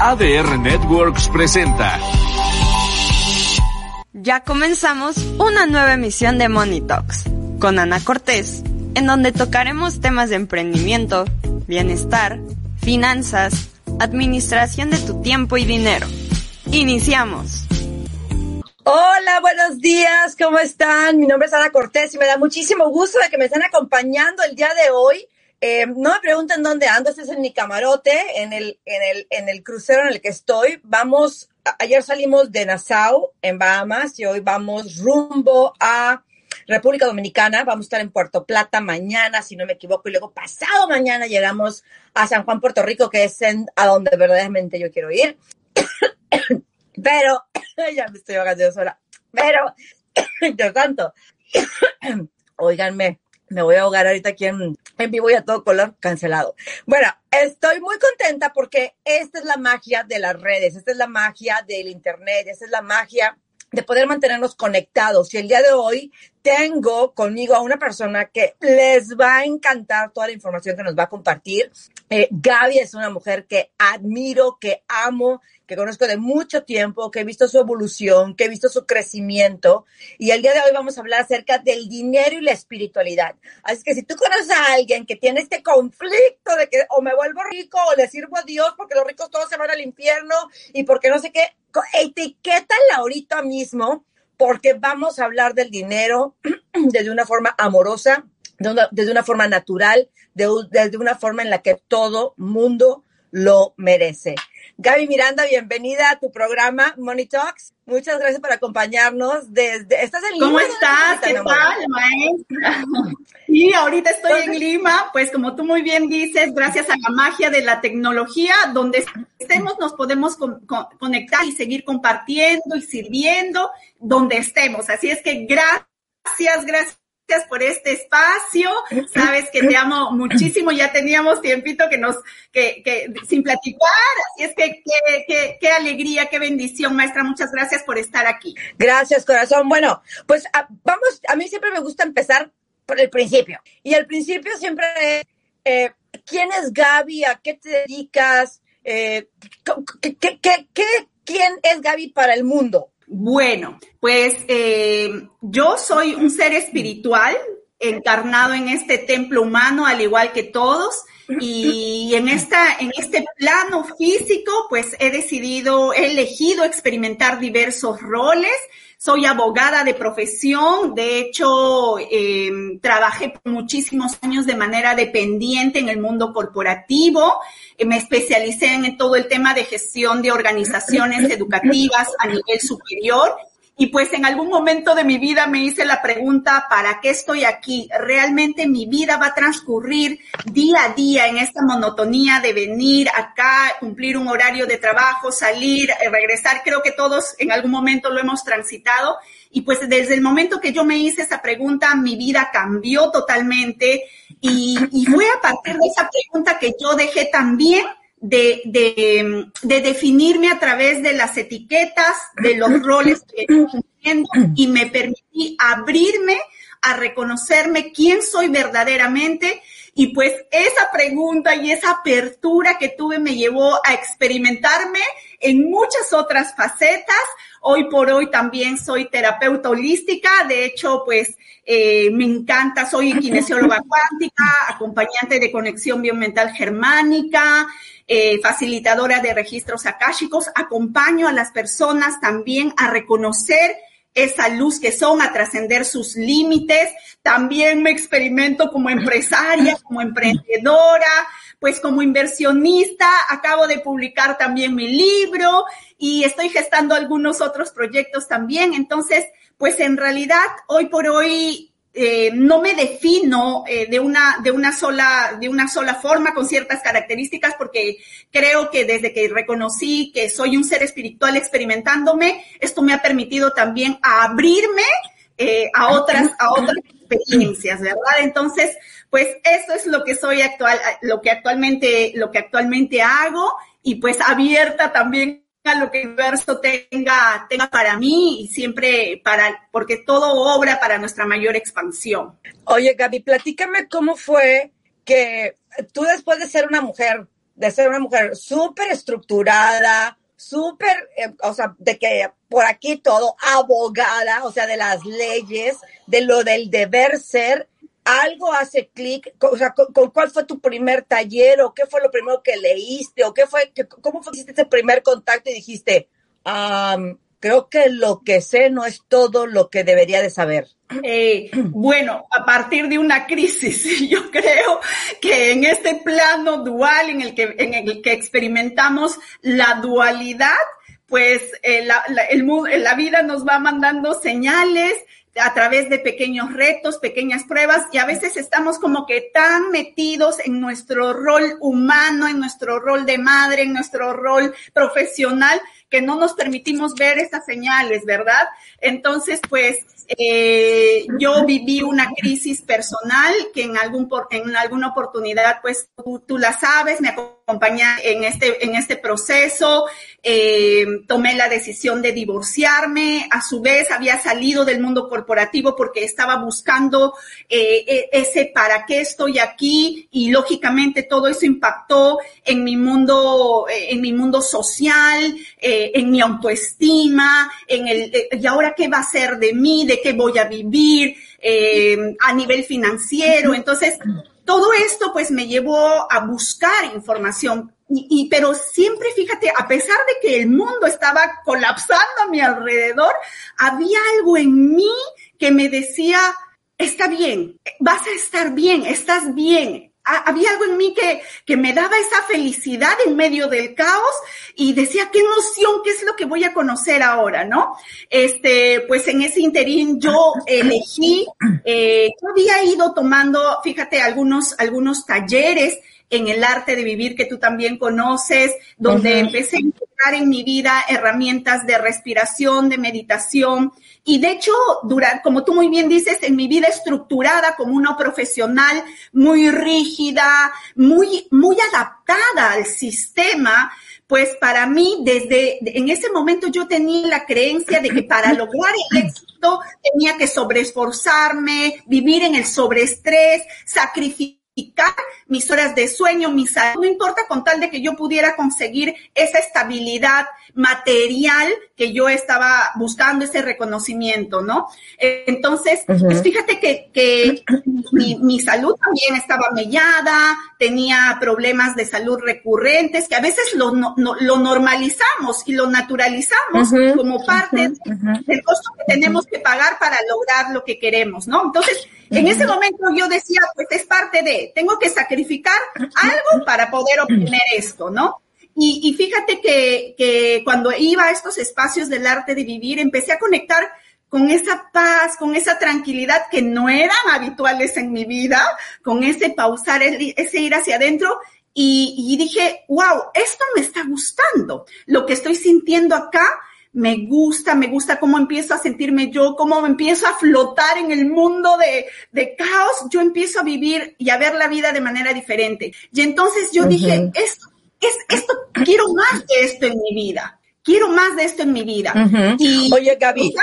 ADR Networks presenta. Ya comenzamos una nueva emisión de Money Talks con Ana Cortés, en donde tocaremos temas de emprendimiento, bienestar, finanzas, administración de tu tiempo y dinero. Iniciamos. Hola, buenos días, ¿cómo están? Mi nombre es Ana Cortés y me da muchísimo gusto de que me estén acompañando el día de hoy. Eh, no me pregunten dónde ando, este es en mi camarote, en el, en, el, en el crucero en el que estoy. Vamos, ayer salimos de Nassau, en Bahamas, y hoy vamos rumbo a República Dominicana. Vamos a estar en Puerto Plata mañana, si no me equivoco, y luego pasado mañana llegamos a San Juan, Puerto Rico, que es a donde verdaderamente yo quiero ir. Pero, ya me estoy ahogando sola. Pero, Dios santo, oiganme, me voy a ahogar ahorita aquí en, en, vivo y a todo color cancelado. Bueno, estoy muy contenta porque esta es la magia de las redes, esta es la magia del Internet, esta es la magia de poder mantenernos conectados. Y el día de hoy tengo conmigo a una persona que les va a encantar toda la información que nos va a compartir. Eh, Gaby es una mujer que admiro, que amo, que conozco de mucho tiempo, que he visto su evolución, que he visto su crecimiento. Y el día de hoy vamos a hablar acerca del dinero y la espiritualidad. Así que si tú conoces a alguien que tiene este conflicto de que o me vuelvo rico o le sirvo a Dios porque los ricos todos se van al infierno y porque no sé qué, etiquétala ahorita mismo porque vamos a hablar del dinero desde una forma amorosa, desde una forma natural, desde una forma en la que todo mundo lo merece. Gaby Miranda, bienvenida a tu programa Money Talks. Muchas gracias por acompañarnos desde... ¿Estás en Lima? ¿Cómo estás? ¿Qué tal, maestra? Sí, ahorita estoy en Lima, pues como tú muy bien dices, gracias a la magia de la tecnología, donde estemos nos podemos con, con, conectar y seguir compartiendo y sirviendo donde estemos. Así es que gracias, gracias por este espacio. Sabes que te amo muchísimo. Ya teníamos tiempito que nos, que, que sin platicar. Así es que qué, alegría, qué bendición, maestra. Muchas gracias por estar aquí. Gracias, corazón. Bueno, pues ah, vamos, a mí siempre me gusta empezar por el principio. Y el principio siempre es, eh, ¿quién es Gaby? ¿A qué te dedicas? Eh, ¿qué, qué, qué, ¿Quién es Gaby para el mundo? Bueno, pues eh, yo soy un ser espiritual encarnado en este templo humano, al igual que todos. Y en esta, en este plano físico, pues he decidido, he elegido experimentar diversos roles. Soy abogada de profesión, de hecho, eh, trabajé por muchísimos años de manera dependiente en el mundo corporativo. Eh, me especialicé en todo el tema de gestión de organizaciones educativas a nivel superior y pues en algún momento de mi vida me hice la pregunta, ¿para qué estoy aquí? ¿Realmente mi vida va a transcurrir día a día en esta monotonía de venir acá, cumplir un horario de trabajo, salir, eh, regresar? Creo que todos en algún momento lo hemos transitado. Y pues desde el momento que yo me hice esa pregunta, mi vida cambió totalmente. Y, y fue a partir de esa pregunta que yo dejé también de, de, de, definirme a través de las etiquetas, de los roles que estoy cumpliendo y me permití abrirme a reconocerme quién soy verdaderamente. Y pues esa pregunta y esa apertura que tuve me llevó a experimentarme en muchas otras facetas. Hoy por hoy también soy terapeuta holística. De hecho, pues eh, me encanta, soy kinesióloga cuántica, acompañante de conexión biomental germánica, eh, facilitadora de registros akáshicos, acompaño a las personas también a reconocer esa luz que son, a trascender sus límites. También me experimento como empresaria, como emprendedora, pues como inversionista. Acabo de publicar también mi libro y estoy gestando algunos otros proyectos también. Entonces, pues en realidad, hoy por hoy eh, no me defino eh, de una de una sola de una sola forma con ciertas características porque creo que desde que reconocí que soy un ser espiritual experimentándome esto me ha permitido también abrirme eh, a otras a otras experiencias verdad entonces pues eso es lo que soy actual lo que actualmente lo que actualmente hago y pues abierta también lo que el universo tenga, tenga para mí y siempre para, porque todo obra para nuestra mayor expansión. Oye, Gaby, platícame cómo fue que tú después de ser una mujer de ser una mujer súper estructurada, súper, eh, o sea, de que por aquí todo, abogada, o sea, de las leyes, de lo del deber ser, algo hace clic, o sea, con, cuál fue tu primer taller o qué fue lo primero que leíste o qué fue, cómo fue ese primer contacto y dijiste, creo que lo que sé no es todo lo que debería de saber. Eh, bueno, a partir de una crisis, yo creo que en este plano dual en el que, en el que experimentamos la dualidad, pues eh, la, el, la vida nos va mandando señales a través de pequeños retos, pequeñas pruebas, y a veces estamos como que tan metidos en nuestro rol humano, en nuestro rol de madre, en nuestro rol profesional, que no nos permitimos ver esas señales, ¿verdad? Entonces, pues, eh, yo viví una crisis personal que en, algún, en alguna oportunidad, pues tú, tú la sabes, me acompañé en este, en este proceso, eh, tomé la decisión de divorciarme, a su vez había salido del mundo corporativo porque estaba buscando eh, e, ese para qué estoy aquí y lógicamente todo eso impactó en mi mundo, eh, en mi mundo social, eh, en mi autoestima, en el, y ahora qué va a ser de mí, de qué voy a vivir a nivel financiero. Entonces, todo esto pues me llevó a buscar información. Y, pero siempre fíjate, a pesar de que el mundo estaba colapsando a mi alrededor, había algo en mí que me decía, está bien, vas a estar bien, estás bien, había algo en mí que, que me daba esa felicidad en medio del caos y decía, qué emoción, qué es lo que voy a conocer ahora, ¿no? Este, pues en ese interín yo elegí, eh, yo había ido tomando, fíjate, algunos, algunos talleres en el arte de vivir que tú también conoces, donde empecé a integrar en mi vida herramientas de respiración, de meditación, y de hecho, durante, como tú muy bien dices, en mi vida estructurada como una profesional muy rígida, muy, muy adaptada al sistema, pues para mí, desde en ese momento yo tenía la creencia de que para lograr el éxito tenía que sobreesforzarme, vivir en el sobreestrés, sacrificar mis horas de sueño, mi salud, no importa con tal de que yo pudiera conseguir esa estabilidad material que yo estaba buscando, ese reconocimiento, ¿no? Entonces, pues fíjate que, que mi, salud también estaba mellada, tenía problemas de salud recurrentes, que a veces lo, lo normalizamos y lo naturalizamos como parte del costo que tenemos que pagar para lograr lo que queremos, ¿no? Entonces, en ese momento yo decía, pues es parte de, tengo que sacrificar algo para poder obtener esto, ¿no? Y, fíjate que, que cuando iba a estos espacios del arte de vivir, empecé a conectar con esa paz, con esa tranquilidad que no eran habituales en mi vida, con ese pausar, ese ir hacia adentro. Y, y dije, wow, esto me está gustando. Lo que estoy sintiendo acá me gusta, me gusta cómo empiezo a sentirme yo, cómo empiezo a flotar en el mundo de, de caos, yo empiezo a vivir y a ver la vida de manera diferente. Y entonces yo dije, esto, es, esto, quiero más de esto en mi vida, quiero más de esto en mi vida. y, Oye, Gaby,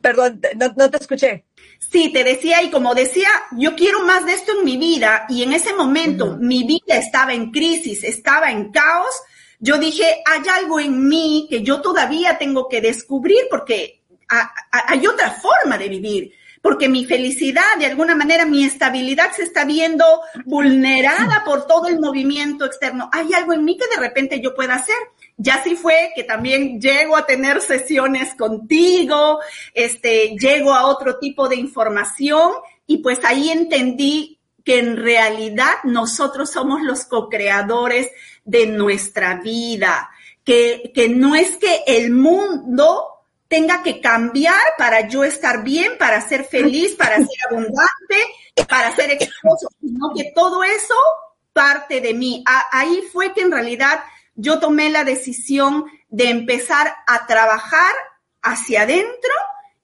perdón, no, te escuché. Sí, te decía, y como decía, yo quiero más de esto en mi vida, y en ese momento mi vida estaba en crisis, estaba en caos, yo dije, hay algo en mí que yo todavía tengo que descubrir porque hay otra forma de vivir, porque mi felicidad, de alguna manera, mi estabilidad se está viendo vulnerada por todo el movimiento externo. Hay algo en mí que de repente yo pueda hacer. Ya sí fue que también llego a tener sesiones contigo, este, llego a otro tipo de información y pues ahí entendí que en realidad nosotros somos los co-creadores de nuestra vida, que, que no es que el mundo tenga que cambiar para yo estar bien, para ser feliz, para ser abundante, para ser exitoso, sino que todo eso parte de mí. Ahí fue que en realidad yo tomé la decisión de empezar a trabajar hacia adentro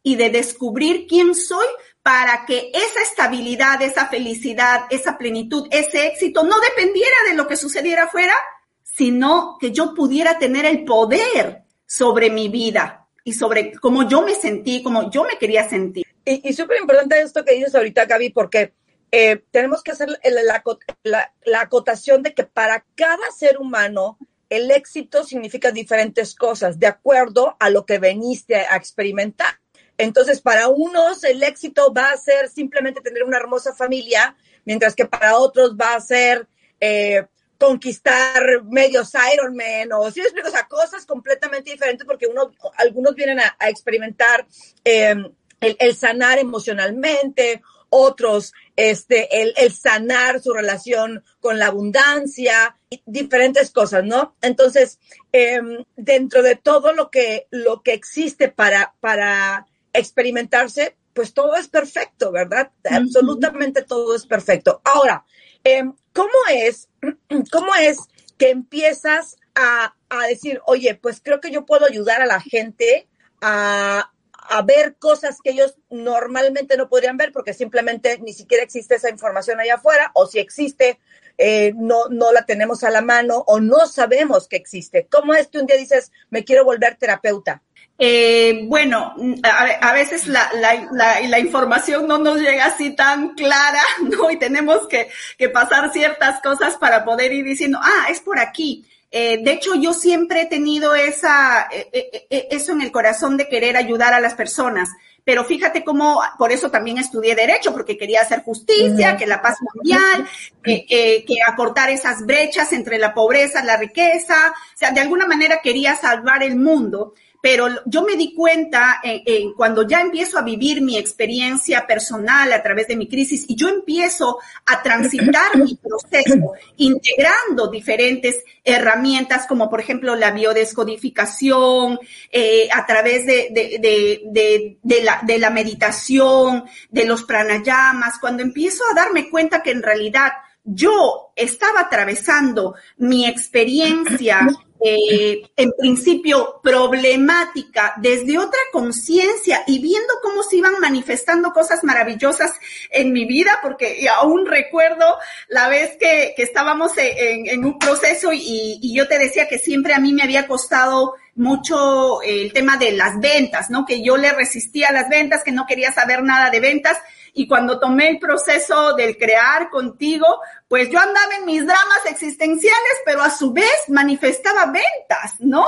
y de descubrir quién soy para que esa estabilidad, esa felicidad, esa plenitud, ese éxito no dependiera de lo que sucediera afuera, sino que yo pudiera tener el poder sobre mi vida y sobre cómo yo me sentí, cómo yo me quería sentir. Y, súper importante esto que dices ahorita, Gaby, porque eh, tenemos que hacer la, la, acotación de que para cada ser humano el éxito significa diferentes cosas de acuerdo a lo que veniste a experimentar. Entonces, para unos el éxito va a ser simplemente tener una hermosa familia, mientras que para otros va a ser eh, conquistar medios Ironman o si explico, o sea, cosas completamente diferentes porque uno, algunos vienen a, experimentar eh, el, sanar emocionalmente, otros este, el, el, sanar su relación con la abundancia, diferentes cosas, ¿no? Entonces, em, dentro de todo lo que, lo que existe para, para experimentarse, pues todo es perfecto, ¿verdad? Absolutamente todo es perfecto. Ahora, em, ¿cómo es, cómo es que empiezas a, a decir, oye, pues creo que yo puedo ayudar a la gente a, a ver cosas que ellos normalmente no podrían ver porque simplemente ni siquiera existe esa información allá afuera o si existe, eh, no, no la tenemos a la mano o no sabemos que existe. ¿Cómo es que un día dices, me quiero volver terapeuta? Eh, bueno, a, veces la, la, la, información no nos llega así tan clara, ¿no? Y tenemos que, que pasar ciertas cosas para poder ir diciendo, ah, es por aquí. Eh, de hecho, yo siempre he tenido esa, eh, eh, eso en el corazón de querer ayudar a las personas. Pero fíjate cómo, por eso también estudié Derecho, porque quería hacer justicia, que la paz mundial, que, que, acortar esas brechas entre la pobreza, la riqueza. O sea, de alguna manera quería salvar el mundo pero yo me di cuenta en, cuando ya empiezo a vivir mi experiencia personal a través de mi crisis y yo empiezo a transitar mi proceso integrando diferentes herramientas como por ejemplo la biodescodificación, eh, a través de, de, de, la, de la meditación, de los pranayamas, cuando empiezo a darme cuenta que en realidad yo estaba atravesando mi experiencia eh, en principio problemática desde otra conciencia y viendo cómo se iban manifestando cosas maravillosas en mi vida, porque aún recuerdo la vez que, que estábamos en, un proceso y, y yo te decía que siempre a mí me había costado mucho el tema de las ventas, ¿no? Que yo le resistía a las ventas, que no quería saber nada de ventas y cuando tomé el proceso del crear contigo, pues yo andaba en mis dramas existenciales, pero a su vez manifestaba ventas, ¿no?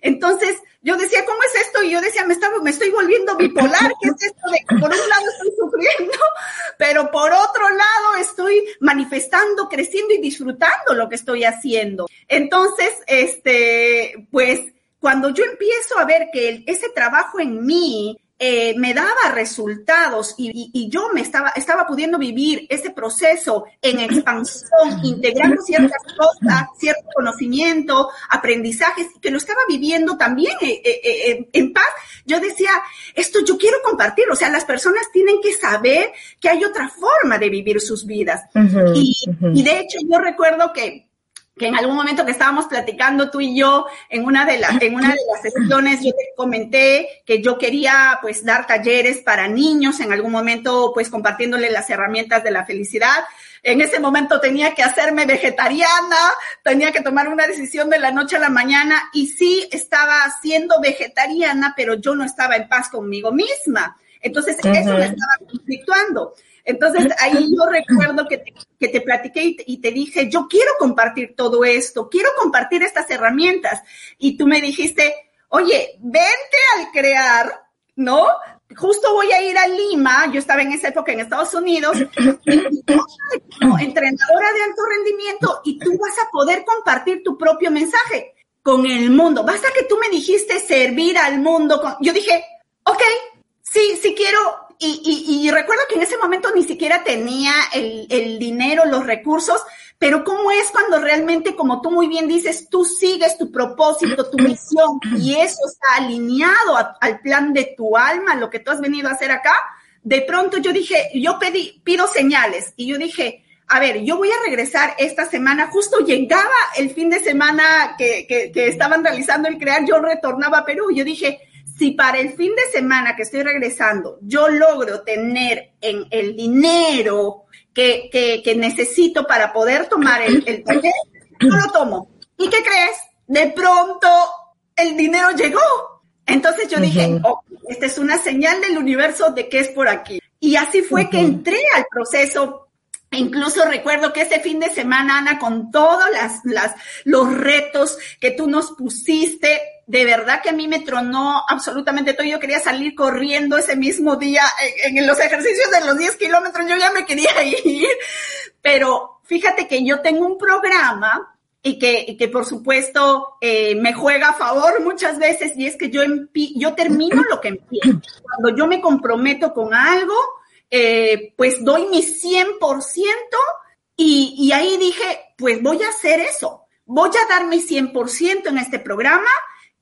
Entonces yo decía, ¿cómo es esto? Y yo decía, me, estaba, me estoy volviendo bipolar, ¿qué es esto de que por un lado estoy sufriendo, pero por otro lado estoy manifestando, creciendo y disfrutando lo que estoy haciendo? Entonces, este, pues cuando yo empiezo a ver que ese trabajo en mí eh, me daba resultados y, yo me estaba, estaba pudiendo vivir ese proceso en expansión, integrando ciertas cosas, cierto conocimiento, aprendizajes, que lo estaba viviendo también eh, eh, en paz. Yo decía, esto yo quiero compartir, o sea, las personas tienen que saber que hay otra forma de vivir sus vidas. y de hecho yo recuerdo que que en algún momento que estábamos platicando tú y yo en una de las en una de las sesiones yo te comenté que yo quería pues dar talleres para niños en algún momento pues compartiéndole las herramientas de la felicidad. En ese momento tenía que hacerme vegetariana, tenía que tomar una decisión de la noche a la mañana y sí estaba siendo vegetariana, pero yo no estaba en paz conmigo misma. Entonces eso me estaba conflictuando. Entonces ahí yo recuerdo que te, que te platiqué y te, dije, yo quiero compartir todo esto, quiero compartir estas herramientas. Y tú me dijiste, oye, vente al crear, ¿no? Justo voy a ir a Lima, yo estaba en esa época en Estados Unidos, entrenadora de alto rendimiento, y tú vas a poder compartir tu propio mensaje con el mundo. Basta que tú me dijiste servir al mundo. Yo dije, ok, sí, sí quiero y, recuerdo que en ese momento ni siquiera tenía el, dinero, los recursos, pero ¿cómo es cuando realmente, como tú muy bien dices, tú sigues tu propósito, tu misión y eso está alineado al plan de tu alma, lo que tú has venido a hacer acá? De pronto yo dije, yo pedí, pido señales y yo dije, a ver, yo voy a regresar esta semana, justo llegaba el fin de semana que, que, que estaban realizando el crear, yo retornaba a Perú, yo dije, si para el fin de semana que estoy regresando yo logro tener en el dinero que, que, necesito para poder tomar el, el taller, yo lo tomo. ¿Y qué crees? De pronto el dinero llegó. Entonces yo dije, oh, esta es una señal del universo de que es por aquí. Y así fue que entré al proceso Incluso recuerdo que ese fin de semana, Ana, con todos las, las, los retos que tú nos pusiste, de verdad que a mí me tronó absolutamente todo. Yo quería salir corriendo ese mismo día en, en los ejercicios de los 10 kilómetros. Yo ya me quería ir. Pero fíjate que yo tengo un programa y que, y que por supuesto eh, me juega a favor muchas veces y es que yo, yo termino lo que empiezo. Cuando yo me comprometo con algo, eh, pues doy mi 100% y, y ahí dije, pues voy a hacer eso, voy a dar mi 100% en este programa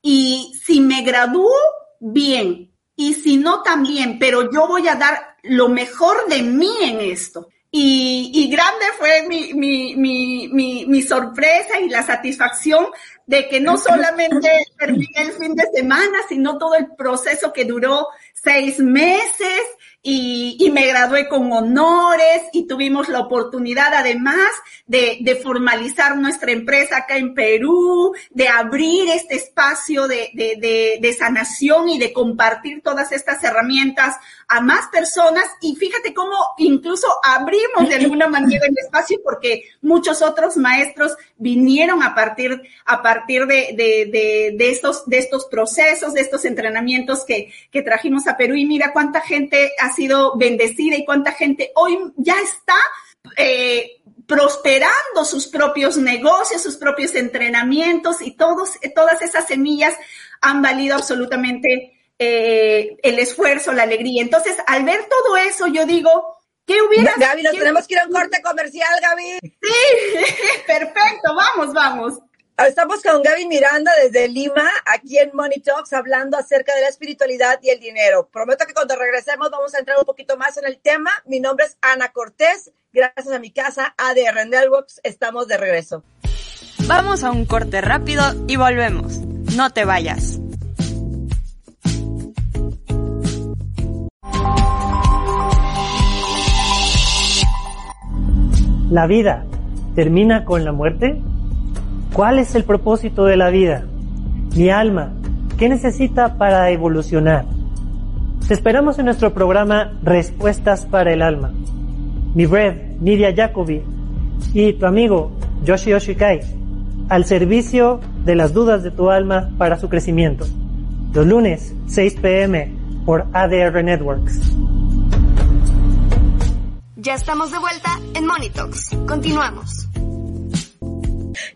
y si me gradúo, bien, y si no, también, pero yo voy a dar lo mejor de mí en esto. Y, y, grande fue mi, mi, mi, mi, sorpresa y la satisfacción de que no solamente terminé el fin de semana, sino todo el proceso que duró seis meses y, y, me gradué con honores y tuvimos la oportunidad además de, de, formalizar nuestra empresa acá en Perú, de abrir este espacio de, de, de, sanación y de compartir todas estas herramientas a más personas. Y fíjate cómo incluso abrimos de alguna manera el espacio porque muchos otros maestros vinieron a partir, a partir de estos, de estos procesos, de estos entrenamientos que, que trajimos a Perú. Y mira cuánta gente ha sido bendecida y cuánta gente hoy ya está eh, prosperando sus propios negocios, sus propios entrenamientos y todos, todas esas semillas han valido absolutamente eh, el esfuerzo, la alegría. Entonces, al ver todo eso, yo digo, ¿qué hubiera... Gaby, nos tenemos que ir a un corte comercial, Gaby. Sí, perfecto, vamos, vamos. Estamos con Gaby Miranda desde Lima, aquí en Money Talks, hablando acerca de la espiritualidad y el dinero. Prometo que cuando regresemos vamos a entrar un poquito más en el tema. Mi nombre es Ana Cortés. Gracias a mi casa ADR Networks, estamos de regreso. Vamos a un corte rápido y volvemos. No te vayas. ¿La vida termina con la muerte? ¿Cuál es el propósito de la vida? Mi alma, ¿qué necesita para evolucionar? Te esperamos en nuestro programa Respuestas para el Alma. Mi red, Nidia Jacobi, y tu amigo Yoshi Oshikai, al servicio de las dudas de tu alma para su crecimiento. Los lunes, 6 pm, por ADR Networks. Ya estamos de vuelta en Talks. Continuamos.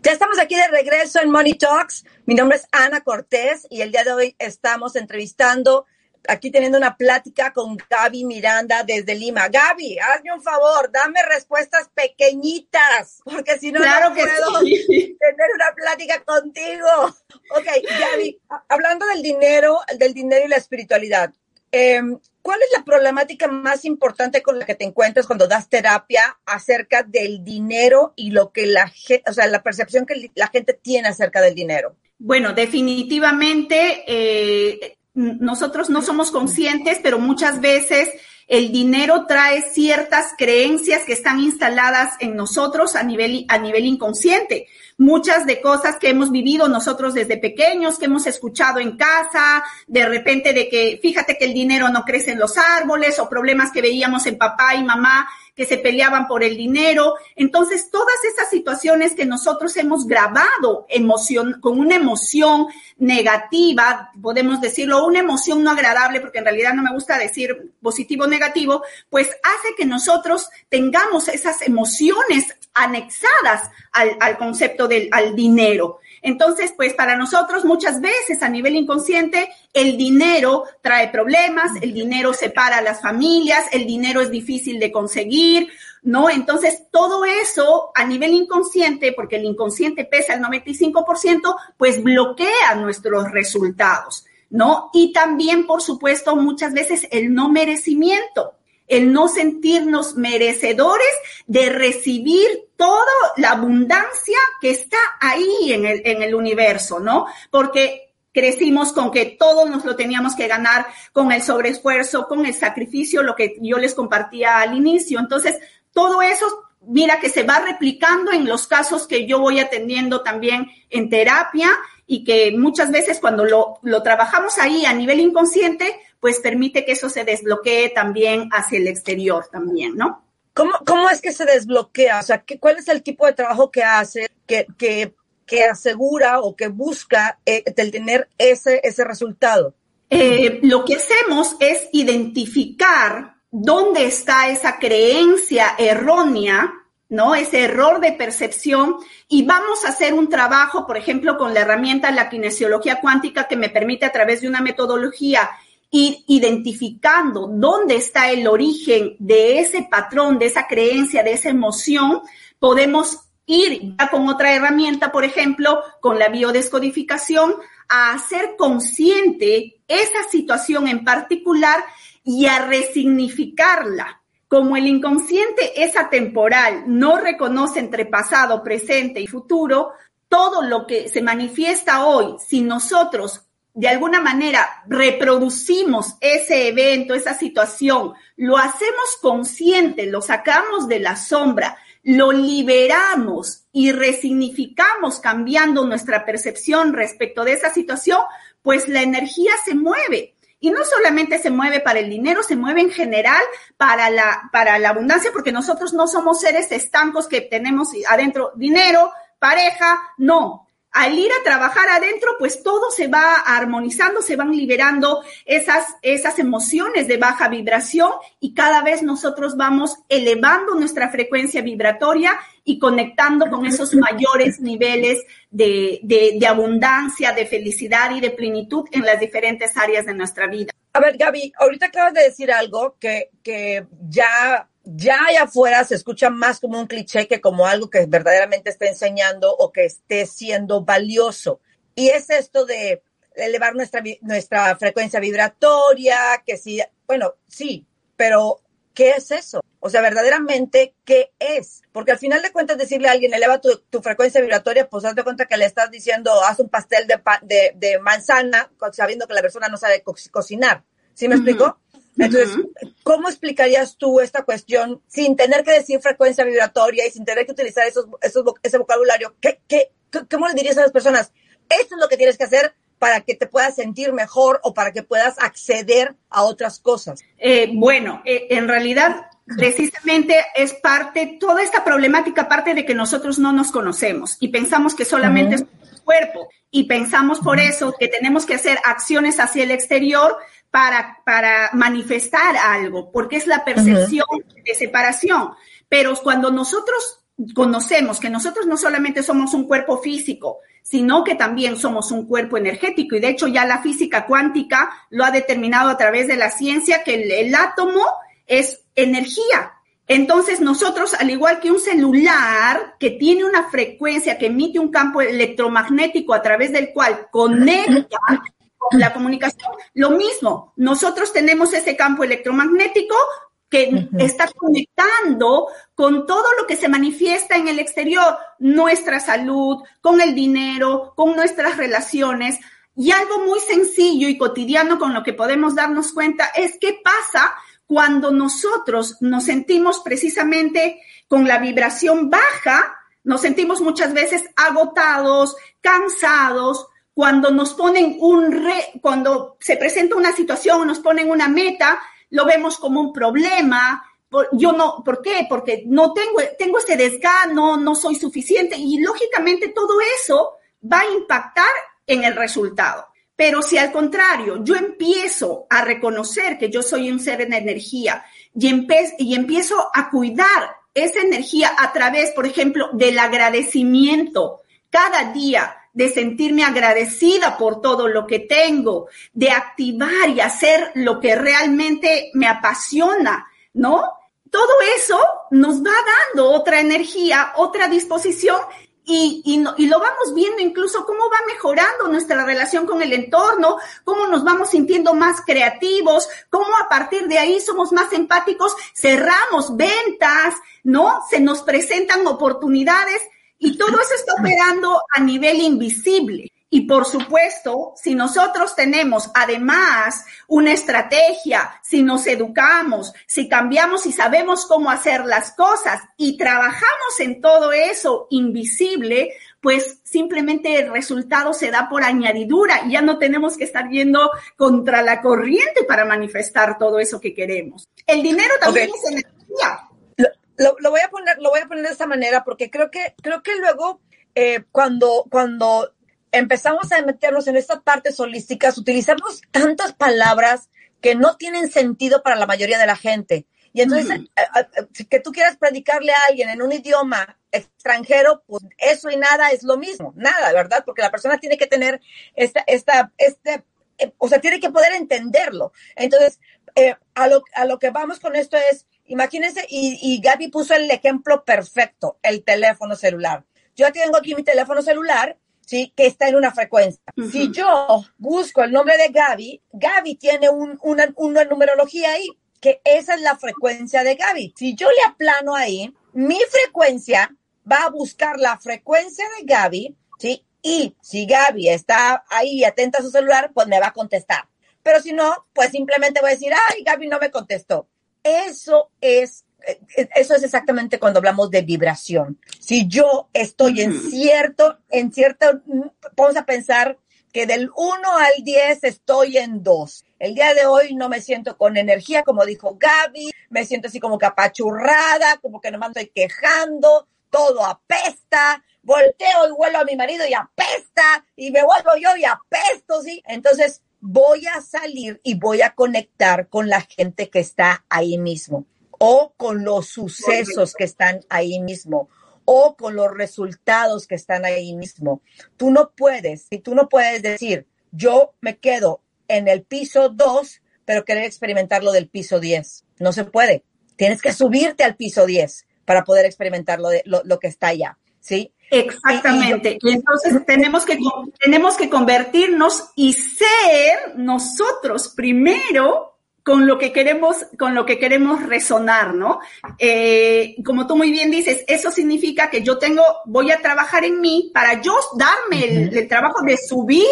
Ya estamos aquí de regreso en Money Talks. Mi nombre es Ana Cortés y el día de hoy estamos entrevistando, aquí teniendo una plática con Gaby Miranda desde Lima. Gaby, hazme un favor, dame respuestas pequeñitas, porque si no, claro no que puedo sí. tener una plática contigo. Ok, Gaby, hablando del dinero, del dinero y la espiritualidad. Eh, ¿Cuál es la problemática más importante con la que te encuentras cuando das terapia acerca del dinero y lo que la gente, o sea, la percepción que la gente tiene acerca del dinero? Bueno, definitivamente eh, nosotros no somos conscientes, pero muchas veces el dinero trae ciertas creencias que están instaladas en nosotros a nivel, a nivel inconsciente muchas de cosas que hemos vivido nosotros desde pequeños, que hemos escuchado en casa, de repente de que fíjate que el dinero no crece en los árboles o problemas que veíamos en papá y mamá que se peleaban por el dinero. Entonces, todas esas situaciones que nosotros hemos grabado emoción, con una emoción negativa, podemos decirlo, una emoción no agradable, porque en realidad no me gusta decir positivo o negativo, pues hace que nosotros tengamos esas emociones anexadas al, al concepto del al dinero. Entonces, pues para nosotros muchas veces a nivel inconsciente el dinero trae problemas, el dinero separa a las familias, el dinero es difícil de conseguir, ¿no? Entonces, todo eso a nivel inconsciente, porque el inconsciente pesa el 95%, pues bloquea nuestros resultados, ¿no? Y también, por supuesto, muchas veces el no merecimiento el no sentirnos merecedores de recibir toda la abundancia que está ahí en el, en el universo, ¿no? Porque crecimos con que todo nos lo teníamos que ganar con el sobreesfuerzo, con el sacrificio, lo que yo les compartía al inicio. Entonces, todo eso, mira que se va replicando en los casos que yo voy atendiendo también en terapia y que muchas veces cuando lo, lo trabajamos ahí a nivel inconsciente, pues permite que eso se desbloquee también hacia el exterior también, ¿no? ¿Cómo, ¿Cómo es que se desbloquea? O sea, ¿qué, ¿cuál es el tipo de trabajo que hace que, que, que asegura o que busca eh, el tener ese, ese resultado? Eh, lo que hacemos es identificar dónde está esa creencia errónea, ¿no? Ese error de percepción y vamos a hacer un trabajo, por ejemplo, con la herramienta la kinesiología cuántica que me permite a través de una metodología ir identificando dónde está el origen de ese patrón, de esa creencia, de esa emoción, podemos ir ya con otra herramienta, por ejemplo, con la biodescodificación, a hacer consciente esa situación en particular y a resignificarla. Como el inconsciente es atemporal, no reconoce entre pasado, presente y futuro, todo lo que se manifiesta hoy, si nosotros de alguna manera reproducimos ese evento, esa situación, lo hacemos consciente, lo sacamos de la sombra, lo liberamos y resignificamos cambiando nuestra percepción respecto de esa situación, pues la energía se mueve. Y no solamente se mueve para el dinero, se mueve en general para la, para la abundancia, porque nosotros no somos seres estancos que tenemos adentro dinero, pareja, no, al ir a trabajar adentro, pues todo se va armonizando, se van liberando esas, esas emociones de baja vibración y cada vez nosotros vamos elevando nuestra frecuencia vibratoria y conectando con esos mayores niveles de, de, abundancia, de felicidad y de plenitud en las diferentes áreas de nuestra vida. A ver, Gaby, ahorita acabas de decir algo que, que ya ya allá afuera se escucha más como un cliché que como algo que verdaderamente está enseñando o que esté siendo valioso. Y es esto de elevar nuestra, nuestra frecuencia vibratoria, que sí, bueno, sí, pero ¿qué es eso? O sea, verdaderamente, ¿qué es? Porque al final de cuentas decirle a alguien, eleva tu, frecuencia vibratoria, pues hazte cuenta que le estás diciendo, haz un pastel de, de, de manzana, sabiendo que la persona no sabe cocinar. ¿Sí me explico? Entonces, ¿cómo explicarías tú esta cuestión sin tener que decir frecuencia vibratoria y sin tener que utilizar esos, esos, ese vocabulario? ¿Qué, qué, ¿Cómo le dirías a las personas? Esto es lo que tienes que hacer para que te puedas sentir mejor o para que puedas acceder a otras cosas. Eh, bueno, eh, en realidad precisamente es parte, toda esta problemática parte de que nosotros no nos conocemos y pensamos que solamente es un cuerpo y pensamos por eso que tenemos que hacer acciones hacia el exterior para, para manifestar algo, porque es la percepción de separación. Pero cuando nosotros conocemos que nosotros no solamente somos un cuerpo físico, sino que también somos un cuerpo energético. Y de hecho ya la física cuántica lo ha determinado a través de la ciencia que el, el átomo es energía. Entonces nosotros, al igual que un celular que tiene una frecuencia que emite un campo electromagnético a través del cual conecta la comunicación, lo mismo, nosotros tenemos ese campo electromagnético que está conectando con todo lo que se manifiesta en el exterior, nuestra salud, con el dinero, con nuestras relaciones. Y algo muy sencillo y cotidiano con lo que podemos darnos cuenta es qué pasa cuando nosotros nos sentimos precisamente con la vibración baja, nos sentimos muchas veces agotados, cansados, cuando nos ponen un re, cuando se presenta una situación, nos ponen una meta, lo vemos como un problema. Yo no, ¿por qué? Porque no tengo, tengo ese desgano, no soy suficiente y lógicamente todo eso va a impactar en el resultado. Pero si al contrario, yo empiezo a reconocer que yo soy un ser en energía y, y empiezo a cuidar esa energía a través, por ejemplo, del agradecimiento cada día, de sentirme agradecida por todo lo que tengo, de activar y hacer lo que realmente me apasiona, ¿no? Todo eso nos va dando otra energía, otra disposición y, y, lo vamos viendo incluso cómo va mejorando nuestra relación con el entorno, cómo nos vamos sintiendo más creativos, cómo a partir de ahí somos más empáticos, cerramos ventas, ¿no? Se nos presentan oportunidades y todo eso está operando a nivel invisible. Y por supuesto, si nosotros tenemos además una estrategia, si nos educamos, si cambiamos y sabemos cómo hacer las cosas y trabajamos en todo eso invisible, pues simplemente el resultado se da por añadidura y ya no tenemos que estar yendo contra la corriente para manifestar todo eso que queremos. El dinero también es energía. Lo, lo, voy a poner, lo voy a poner de esta manera porque creo que, creo que luego eh, cuando, cuando empezamos a meternos en estas partes holísticas, utilizamos tantas palabras que no tienen sentido para la mayoría de la gente. Y entonces, -huh. que tú quieras predicarle a alguien en un idioma extranjero, pues eso y nada es lo mismo, nada, ¿verdad? Porque la persona tiene que tener esta, esta, este, eh, o sea, tiene que poder entenderlo. Entonces, eh, a, lo, a lo que vamos con esto es, imagínense, y, y Gaby puso el ejemplo perfecto, el teléfono celular. Yo tengo aquí mi teléfono celular, ¿sí? Que está en una frecuencia. Uh -huh. Si yo busco el nombre de Gaby, Gaby tiene un, una, una numerología ahí, que esa es la frecuencia de Gaby. Si yo le aplano ahí, mi frecuencia va a buscar la frecuencia de Gaby, ¿sí? Y si Gaby está ahí atenta a su celular, pues me va a contestar. Pero si no, pues simplemente voy a decir, ay, Gaby no me contestó. Eso es, eso es exactamente cuando hablamos de vibración. Si yo estoy en cierto, en cierto, vamos a pensar que del 1 al 10 estoy en 2. El día de hoy no me siento con energía, como dijo Gaby, me siento así como capachurrada, como que nomás estoy quejando, todo apesta, volteo y vuelvo a mi marido y apesta, y me vuelvo yo y apesto, ¿sí? Entonces voy a salir y voy a conectar con la gente que está ahí mismo, o con los sucesos que están ahí mismo, o con los resultados que están ahí mismo. Tú no puedes, y tú no puedes decir, yo me quedo en el piso 2, pero querer experimentar lo del piso 10. No se puede. Tienes que subirte al piso 10 para poder experimentar lo, de, lo, lo que está allá, ¿sí? Exactamente. Y, entonces tenemos que, tenemos que convertirnos y ser nosotros primero con lo que queremos, con lo que queremos resonar, ¿no? Eh, como tú muy bien dices, eso significa que yo tengo, voy a trabajar en mí para yo darme el, el trabajo de subir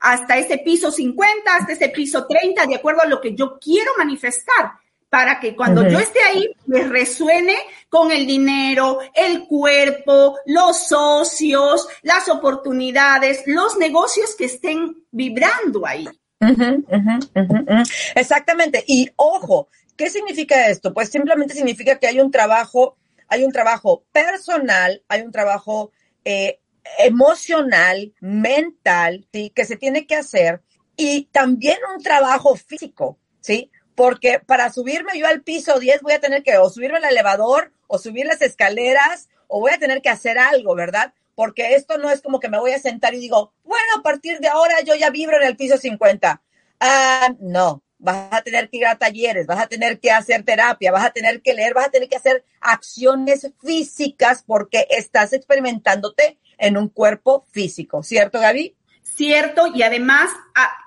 hasta ese piso 50, hasta ese piso 30, de acuerdo a lo que yo quiero manifestar para que cuando uh -huh. yo esté ahí me resuene con el dinero, el cuerpo, los socios, las oportunidades, los negocios que estén vibrando ahí. Uh -huh, Exactamente. Y ojo, ¿qué significa esto? Pues simplemente significa que hay un trabajo, hay un trabajo personal, hay un trabajo eh, emocional, mental, ¿sí? Que se tiene que hacer y también un trabajo físico, ¿sí? Porque para subirme yo al piso 10 voy a tener que o subirme al elevador o subir las escaleras o voy a tener que hacer algo, ¿verdad? Porque esto no es como que me voy a sentar y digo, bueno, a partir de ahora yo ya vibro en el piso 50. Ah, no, vas a tener que ir a talleres, vas a tener que hacer terapia, vas a tener que leer, vas a tener que hacer acciones físicas porque estás experimentándote en un cuerpo físico, ¿cierto, Gaby? ¿Cierto? Y además,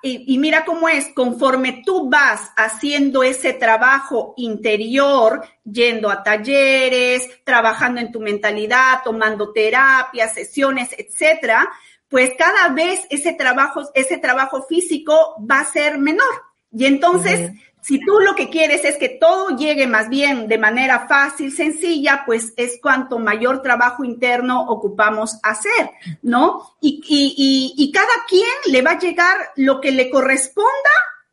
y, y, mira cómo es, conforme tú vas haciendo ese trabajo interior, yendo a talleres, trabajando en tu mentalidad, tomando terapias, sesiones, etcétera, pues cada vez ese trabajo, ese trabajo físico va a ser menor. Y entonces. Si tú lo que quieres es que todo llegue más bien de manera fácil, sencilla, pues es cuanto mayor trabajo interno ocupamos hacer, ¿no? Y, y, y, y cada quien le va a llegar lo que le corresponda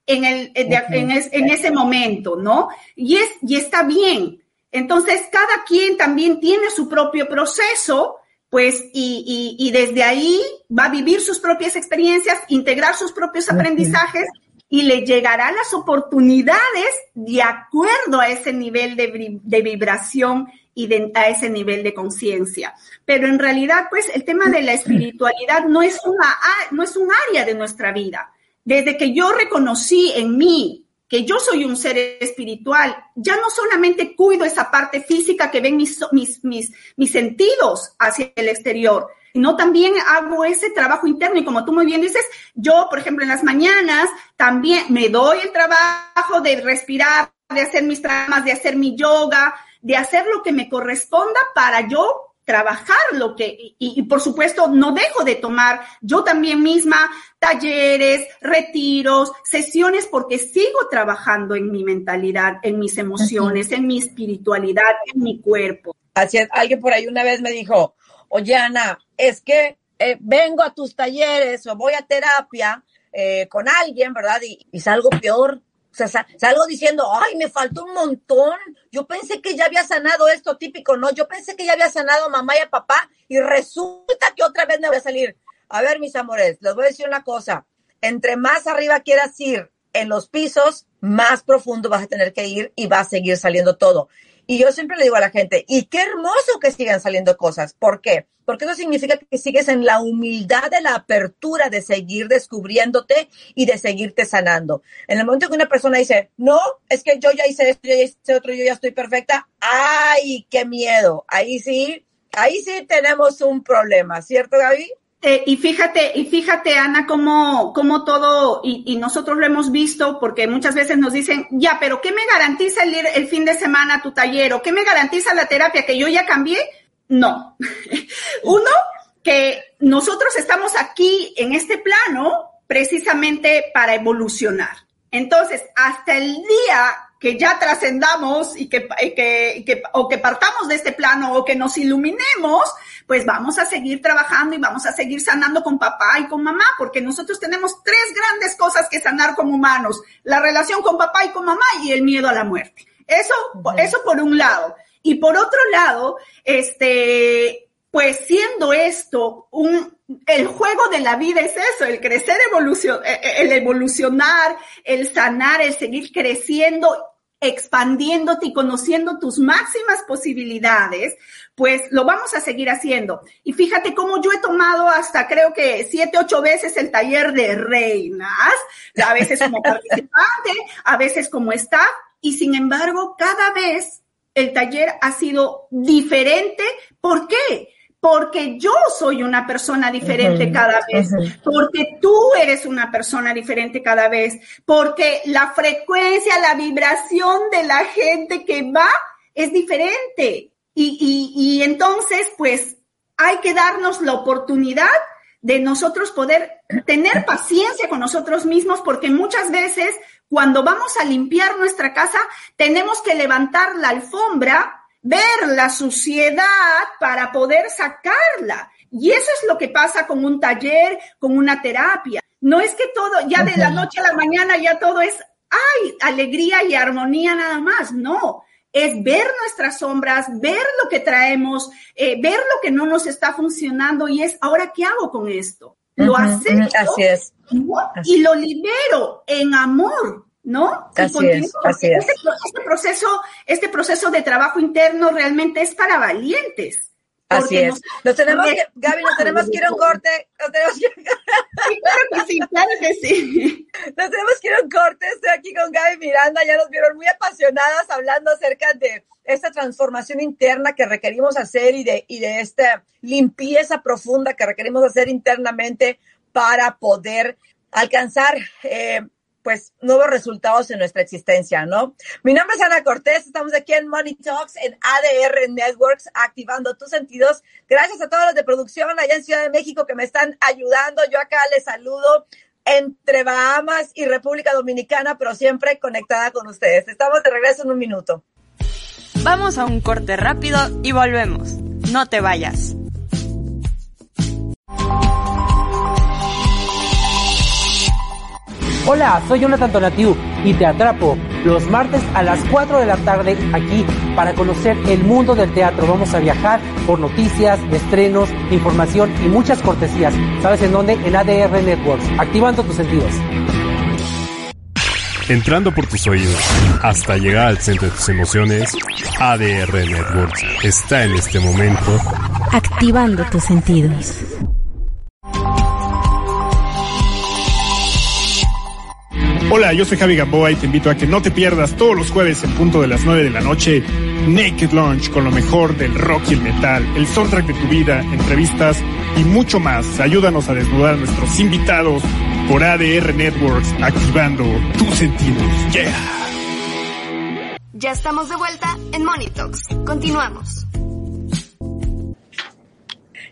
en, el, en, es, en ese momento, ¿no? Y, es, y está bien. Entonces, cada quien también tiene su propio proceso, pues, y, y, y desde ahí va a vivir sus propias experiencias, integrar sus propios aprendizajes y le llegarán las oportunidades de acuerdo a ese nivel de, vibración y a ese nivel de conciencia. Pero en realidad, pues, el tema de la espiritualidad no es, una, no es un área de nuestra vida. Desde que yo reconocí en mí que yo soy un ser espiritual, ya no solamente cuido esa parte física que ven mis, mis, mis, mis sentidos hacia el exterior, sino también hago ese trabajo interno. Y como tú muy bien dices, yo, por ejemplo, en las mañanas también me doy el trabajo de respirar, de hacer mis tramas, de hacer mi yoga, de hacer lo que me corresponda para yo trabajar lo que, y, y, por supuesto no dejo de tomar yo también misma talleres, retiros, sesiones, porque sigo trabajando en mi mentalidad, en mis emociones, en mi espiritualidad, en mi cuerpo. Así es, alguien por ahí una vez me dijo, oye Ana, es que eh, vengo a tus talleres o voy a terapia eh, con alguien, ¿verdad? Y, salgo peor, sea, salgo diciendo, ay, me faltó un montón. Yo pensé que ya había sanado esto típico, ¿no? Yo pensé que ya había sanado mamá y a papá y resulta que otra vez me voy a salir. A ver, mis amores, les voy a decir una cosa. Entre más arriba quieras ir en los pisos, más profundo vas a tener que ir y va a seguir saliendo todo. Y yo siempre le digo a la gente, y qué hermoso que sigan saliendo cosas. ¿Por qué? Porque eso significa que sigues en la humildad de la apertura de seguir descubriéndote y de seguirte sanando. En el momento que una persona dice, no, es que yo ya hice esto, yo ya hice otro, yo ya estoy perfecta, ¡ay, qué miedo! Ahí sí, ahí sí tenemos un problema, ¿cierto, Gaby? Eh, y fíjate, y fíjate, Ana, cómo, cómo todo, y, y, nosotros lo hemos visto, porque muchas veces nos dicen, ya, pero ¿qué me garantiza el el fin de semana tu taller? ¿O qué me garantiza la terapia? ¿Que yo ya cambié? No. Uno, que nosotros estamos aquí en este plano precisamente para evolucionar. Entonces, hasta el día que ya trascendamos y que, que, que, o que partamos de este plano o que nos iluminemos, pues vamos a seguir trabajando y vamos a seguir sanando con papá y con mamá, porque nosotros tenemos tres grandes cosas que sanar como humanos, la relación con papá y con mamá y el miedo a la muerte. Eso, eso por un lado. Y por otro lado, este, pues siendo esto un, el juego de la vida es eso, el crecer, evolucion, eh, eh, el evolucionar, el sanar, el seguir creciendo, expandiéndote y conociendo tus máximas posibilidades, pues lo vamos a seguir haciendo. Y fíjate cómo yo he tomado hasta creo que siete, ocho veces el taller de reinas, a veces como participante, a veces como staff, y sin embargo, cada vez el taller ha sido diferente. ¿Por qué? Porque yo soy una persona diferente cada vez, porque tú eres una persona diferente cada vez, porque la frecuencia, la vibración de la gente que va es diferente. Y, y, y entonces, pues, hay que darnos la oportunidad de nosotros poder tener paciencia con nosotros mismos, porque muchas veces cuando vamos a limpiar nuestra casa, tenemos que levantar la alfombra, ver la suciedad para poder sacarla. Y eso es lo que pasa con un taller, con una terapia. No es que todo, ya de la noche a la mañana, ya todo es, ay, alegría y armonía nada más. No, es ver nuestras sombras, ver lo que traemos, eh, ver lo que no nos está funcionando y es, ahora, ¿qué hago con esto? Lo acepto así es. y lo libero en amor, ¿no? Así es, así es. Este, este, proceso, este proceso de trabajo interno realmente es para valientes. Así es. Nos tenemos que, Gaby, nos tenemos que ir a un corte. Nos tenemos que... Sí, claro que sí, claro que sí. Nos tenemos que ir a un corte. Estoy aquí con Gaby Miranda. Ya nos vieron muy apasionadas hablando acerca de esta transformación interna que requerimos hacer y de, y de esta limpieza profunda que requerimos hacer internamente para poder alcanzar eh, pues nuevos resultados en nuestra existencia, ¿no? Mi nombre es Ana Cortés, estamos aquí en Money Talks en ADR Networks, activando tus sentidos. Gracias a todos los de producción allá en Ciudad de México que me están ayudando. Yo acá les saludo entre Bahamas y República Dominicana, pero siempre conectada con ustedes. Estamos de regreso en un minuto. Vamos a un corte rápido y volvemos. No te vayas. Hola, soy Jonathan Tonatiu y te atrapo los martes a las 4 de la tarde aquí para conocer el mundo del teatro. Vamos a viajar por noticias, estrenos, información y muchas cortesías. ¿Sabes en dónde? En ADR Networks, activando tus sentidos. Entrando por tus oídos hasta llegar al centro de tus emociones, ADR Networks está en este momento activando tus sentidos. Hola, yo soy Javi Gamboa y te invito a que no te pierdas todos los jueves en punto de las 9 de la noche Naked Launch con lo mejor del rock y el metal, el soundtrack de tu vida, entrevistas y mucho más. Ayúdanos a desnudar a nuestros invitados por ADR Networks, activando tus sentidos. Yeah. Ya estamos de vuelta en Money Talks. Continuamos.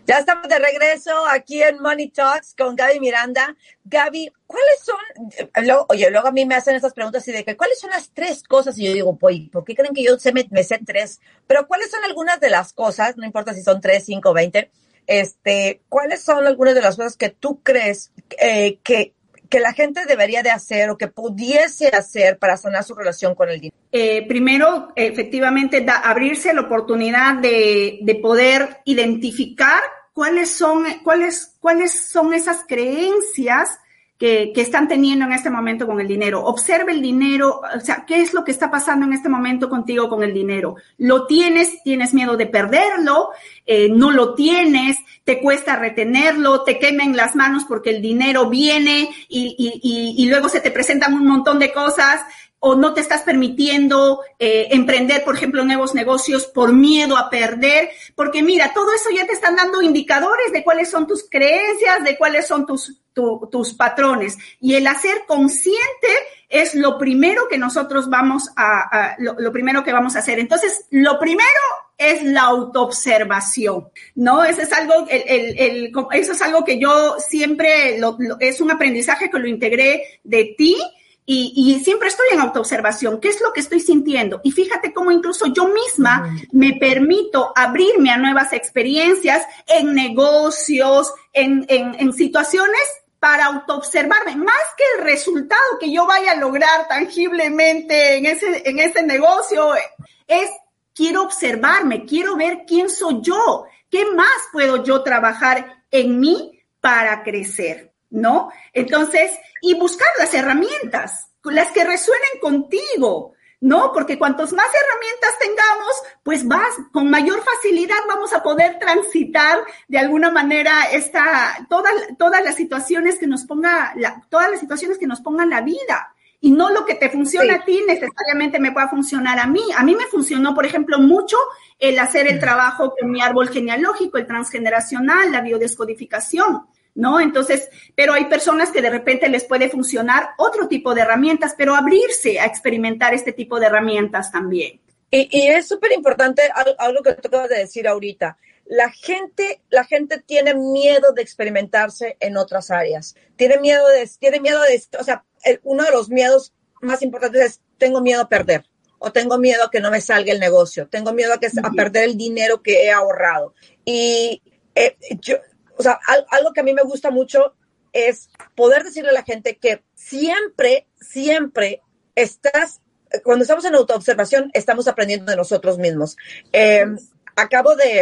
Ya estamos de regreso aquí en Money Talks con Gaby Miranda. Gaby, ¿cuáles son? Luego, oye, luego a mí me hacen estas preguntas y de que, ¿cuáles son las tres cosas? Y yo digo, pues, ¿por qué creen que yo sé, me, me sé tres? Pero ¿cuáles son algunas de las cosas? No importa si son tres, cinco, veinte. Este, ¿cuáles son algunas de las cosas que tú crees eh, que, que la gente debería de hacer o que pudiese hacer para sanar su relación con el dinero? Eh, primero, efectivamente, da, abrirse la oportunidad de, de poder identificar cuáles son, cuáles, cuáles son esas creencias que, que, están teniendo en este momento con el dinero. Observe el dinero, o sea, ¿qué es lo que está pasando en este momento contigo con el dinero? ¿Lo tienes? ¿Tienes miedo de perderlo? Eh, ¿No lo tienes? ¿Te cuesta retenerlo? ¿Te quemen las manos porque el dinero viene y, y, y, y luego se te presentan un montón de cosas? O no te estás permitiendo eh, emprender, por ejemplo, nuevos negocios por miedo a perder, porque mira, todo eso ya te están dando indicadores de cuáles son tus creencias, de cuáles son tus, tu, tus patrones. Y el hacer consciente es lo primero que nosotros vamos a, a lo, lo, primero que vamos a hacer. Entonces, lo primero es la autoobservación, ¿no? Eso es algo, el, el, el, eso es algo que yo siempre, lo, es un aprendizaje que lo integré de ti, y, y, siempre estoy en autoobservación. ¿Qué es lo que estoy sintiendo? Y fíjate cómo incluso yo misma me permito abrirme a nuevas experiencias en negocios, en, en, en situaciones para autoobservarme, más que el resultado que yo vaya a lograr tangiblemente en ese, en ese negocio, es quiero observarme, quiero ver quién soy yo, qué más puedo yo trabajar en mí para crecer. ¿No? Entonces, y buscar las herramientas, las que resuenen contigo, ¿no? Porque cuantos más herramientas tengamos, pues vas, con mayor facilidad vamos a poder transitar de alguna manera esta, todas, todas las situaciones que nos ponga, la, todas las situaciones que nos pongan la vida. Y no lo que te funciona sí. a ti necesariamente me pueda funcionar a mí. A mí me funcionó, por ejemplo, mucho el hacer el trabajo con mi árbol genealógico, el transgeneracional, la biodescodificación ¿no? Entonces, pero hay personas que de repente les puede funcionar otro tipo de herramientas, pero abrirse a experimentar este tipo de herramientas también. Y, y es súper importante algo que tú acabas de decir ahorita. La gente, la gente tiene miedo de experimentarse en otras áreas. Tiene miedo de, tiene miedo de, o sea, el, uno de los miedos más importantes es tengo miedo a perder o tengo miedo a que no me salga el negocio, tengo miedo a, que, a perder el dinero que he ahorrado. Y eh, yo, o sea, algo que a mí me gusta mucho es poder decirle a la gente que siempre, siempre estás, cuando estamos en autoobservación, estamos aprendiendo de nosotros mismos. Eh, acabo de,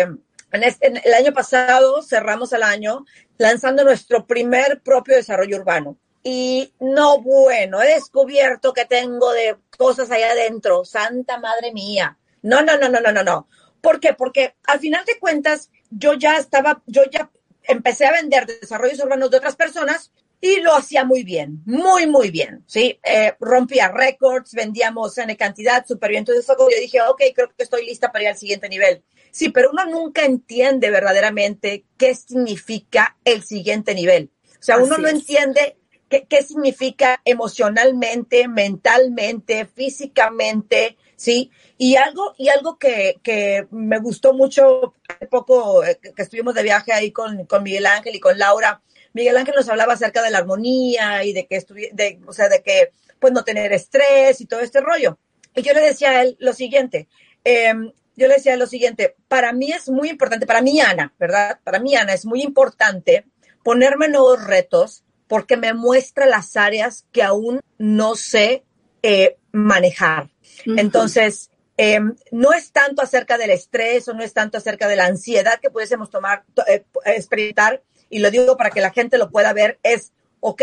en, este, en el año pasado cerramos el año lanzando nuestro primer propio desarrollo urbano. Y no, bueno, he descubierto que tengo de cosas allá adentro, santa madre mía. No, no, no, no, no, no, no. ¿Por qué? Porque al final de cuentas, yo ya estaba, yo ya empecé a vender desarrollos urbanos de otras personas y lo hacía muy bien, muy, muy bien, ¿sí? Eh, rompía récords, vendíamos en cantidad súper bien. Entonces fue como yo dije, ok, creo que estoy lista para ir al siguiente nivel. Sí, pero uno nunca entiende verdaderamente qué significa el siguiente nivel. O sea, uno Así no es. entiende qué, qué significa emocionalmente, mentalmente, físicamente, ¿sí? Y algo, y algo que, que me gustó mucho hace poco eh, que estuvimos de viaje ahí con, con Miguel Ángel y con Laura, Miguel Ángel nos hablaba acerca de la armonía y de que de, o sea, de que pues no tener estrés y todo este rollo. Y yo le decía a él lo siguiente, eh, yo le decía lo siguiente, para mí es muy importante, para mí Ana, ¿verdad? Para mí Ana es muy importante ponerme nuevos retos porque me muestra las áreas que aún no sé eh, manejar. Uh -huh. Entonces, eh, no es tanto acerca del estrés o no es tanto acerca de la ansiedad que pudiésemos tomar, eh, experimentar, y lo digo para que la gente lo pueda ver, es, ok,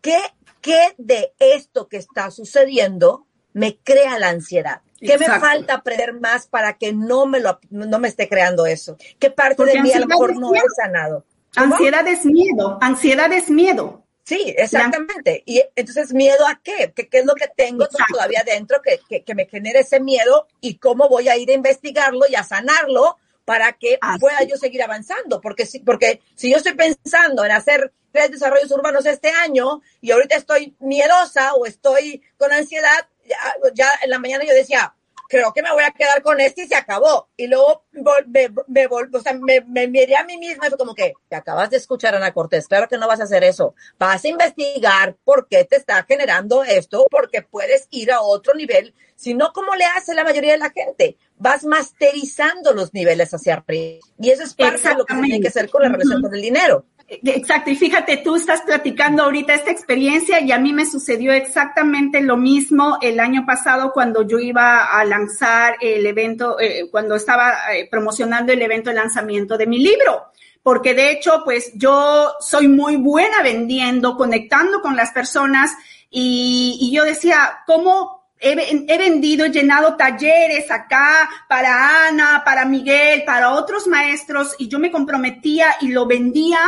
¿qué, qué de esto que está sucediendo me crea la ansiedad? ¿Qué Exacto. me falta aprender más para que no me, lo, no me esté creando eso? ¿Qué parte Porque de mí a lo mejor no he sanado? ¿Cómo? Ansiedad es miedo, ansiedad es miedo. Sí, exactamente. Y entonces, ¿miedo a qué? ¿Qué, qué es lo que tengo Exacto. todavía dentro que, que, que, me genere ese miedo y cómo voy a ir a investigarlo y a sanarlo para que Así. pueda yo seguir avanzando? Porque si, porque si yo estoy pensando en hacer tres desarrollos urbanos este año y ahorita estoy miedosa o estoy con ansiedad, ya, ya en la mañana yo decía, creo que me voy a quedar con este y se acabó. Y luego me, me, o sea, me, me, miré a mí misma y fue como que, te acabas de escuchar, Ana Cortés, claro que no vas a hacer eso. Vas a investigar por qué te está generando esto, porque puedes ir a otro nivel, si no, como le hace la mayoría de la gente. Vas masterizando los niveles hacia arriba. Y eso es parte de lo que tiene que hacer con la relación con el dinero. Exacto, y fíjate, tú estás platicando ahorita esta experiencia y a mí me sucedió exactamente lo mismo el año pasado cuando yo iba a lanzar el evento, eh, cuando estaba eh, promocionando el evento de lanzamiento de mi libro. Porque de hecho, pues yo soy muy buena vendiendo, conectando con las personas y, y yo decía, ¿cómo he, vendido, he llenado talleres acá para Ana, para Miguel, para otros maestros y yo me comprometía y lo vendía,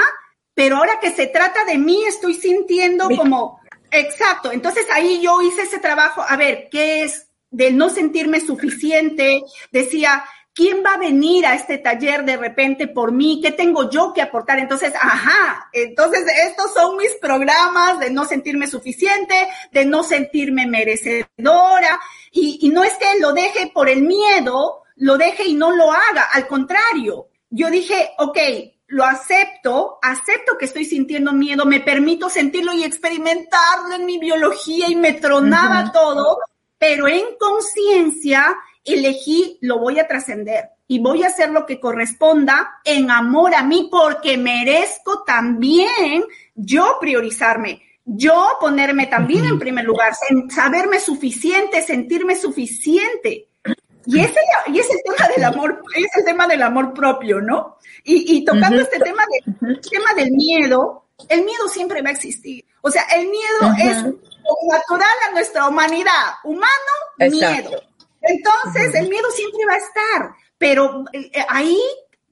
pero ahora que se trata de mí estoy sintiendo como, exacto, entonces ahí yo hice ese trabajo, a ver, ¿qué es? De no sentirme suficiente, decía, ¿quién va a venir a este taller de repente por mí? ¿Qué tengo yo que aportar? Entonces, ajá, entonces estos son mis programas de no sentirme suficiente, de no sentirme merecedora, y, y no es que lo deje por el miedo, lo deje y no lo haga, al contrario, yo dije, ok, lo acepto, acepto que estoy sintiendo miedo, me permito sentirlo y experimentarlo en mi biología y me tronaba todo, pero en conciencia elegí, lo voy a trascender y voy a hacer lo que corresponda en amor a mí porque merezco también yo priorizarme, yo ponerme también en primer lugar, saberme suficiente, sentirme suficiente. Y ese y es el tema del amor, es el tema del amor propio, ¿no? Y, tocando este tema, de, tema del miedo, el miedo siempre va a existir. O sea, el miedo es natural a nuestra humanidad. Humano, miedo. Entonces, el miedo siempre va a estar, pero eh, ahí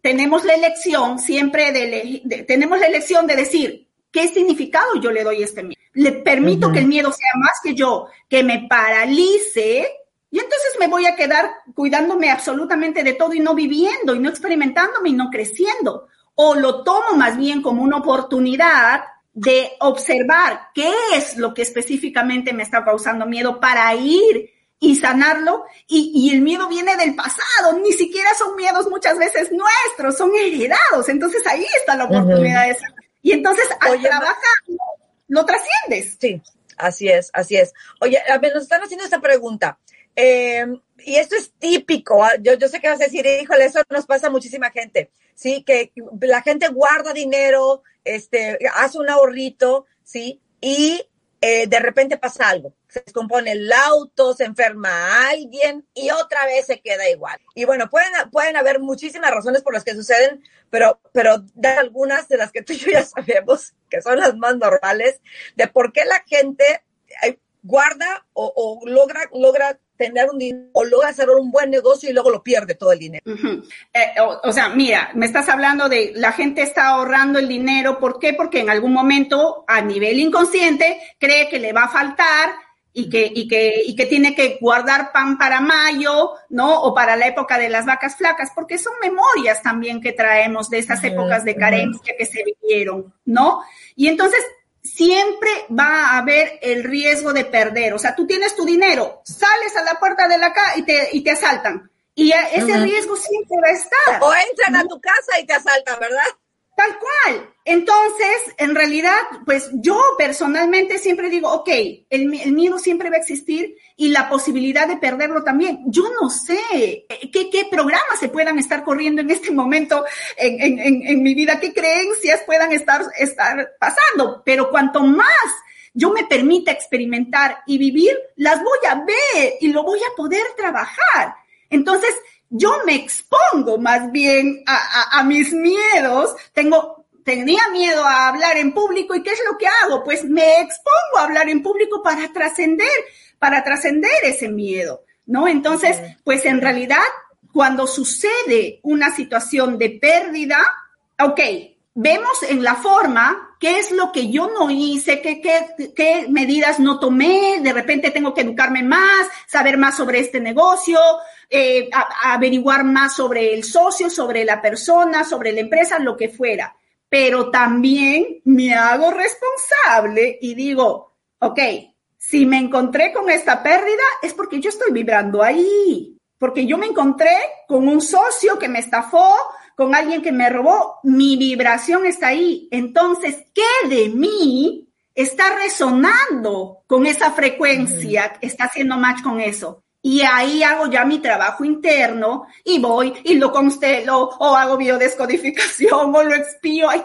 tenemos la elección siempre de, tenemos la elección de decir, ¿qué significado yo le doy a este miedo? Le permito que el miedo sea más que yo, que me paralice, y entonces me voy a quedar cuidándome absolutamente de todo y no viviendo y no experimentándome y no creciendo. O lo tomo más bien como una oportunidad de observar qué es lo que específicamente me está causando miedo para ir y sanarlo. Y, el miedo viene del pasado, ni siquiera son miedos muchas veces nuestros, son heredados. Entonces ahí está la oportunidad de sanar. Y entonces al trabajar lo trasciendes. Sí, así es, así es. Oye, a ver, nos están haciendo esta pregunta. Eh, y esto es típico, ¿ah? yo, yo sé que vas a decir, híjole, eso nos pasa a muchísima gente, ¿sí? Que la gente guarda dinero, este, hace un ahorrito, ¿sí? Y eh, de repente pasa algo, se descompone el auto, se enferma alguien y otra vez se queda igual. Y bueno, pueden, pueden haber muchísimas razones por las que suceden, pero, pero de algunas de las que tú y yo ya sabemos, que son las más normales, de por qué la gente eh, guarda o, o logra, logra tener un dinero o logra hacer un buen negocio y luego lo pierde todo el dinero. Eh, o, sea, mira, me estás hablando de la gente está ahorrando el dinero. ¿Por qué? Porque en algún momento a nivel inconsciente cree que le va a faltar y que, y que, y que tiene que guardar pan para mayo, ¿no? O para la época de las vacas flacas, porque son memorias también que traemos de esas épocas de carencia que se vivieron, ¿no? Y entonces siempre va a haber el riesgo de perder. O sea, tú tienes tu dinero, sales a la puerta de la casa y te, y te asaltan. Y ese riesgo siempre va a estar. O entran a tu casa y te asaltan, ¿verdad? Tal cual. Entonces, en realidad, pues yo personalmente siempre digo, ok, el, miedo siempre va a existir y la posibilidad de perderlo también. Yo no sé eh, qué, qué programas se puedan estar corriendo en este momento en, en, en, mi vida, qué creencias puedan estar, estar pasando, pero cuanto más yo me permita experimentar y vivir, las voy a ver y lo voy a poder trabajar. Entonces, yo me expongo más bien a, mis miedos, tengo, tenía miedo a hablar en público y ¿qué es lo que hago? Pues me expongo a hablar en público para trascender, para trascender ese miedo, ¿no? Entonces, pues en realidad, cuando sucede una situación de pérdida, ok, vemos en la forma qué es lo que yo no hice, qué, qué, qué, medidas no tomé, de repente tengo que educarme más, saber más sobre este negocio, eh, averiguar más sobre el socio, sobre la persona, sobre la empresa, lo que fuera. Pero también me hago responsable y digo, ok, si me encontré con esta pérdida es porque yo estoy vibrando ahí, porque yo me encontré con un socio que me estafó, con alguien que me robó, mi vibración está ahí. Entonces, ¿qué de mí está resonando con esa frecuencia, está haciendo match con eso? Y ahí hago ya mi trabajo interno y voy y lo constelo o hago biodescodificación o lo expío. Hoy,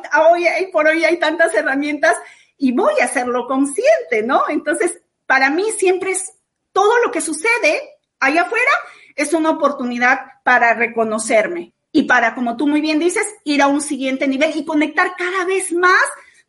por hoy hay tantas herramientas y voy a hacerlo consciente, ¿no? Entonces, para mí siempre es todo lo que sucede allá afuera es una oportunidad para reconocerme y para, como tú muy bien dices, ir a un siguiente nivel y conectar cada vez más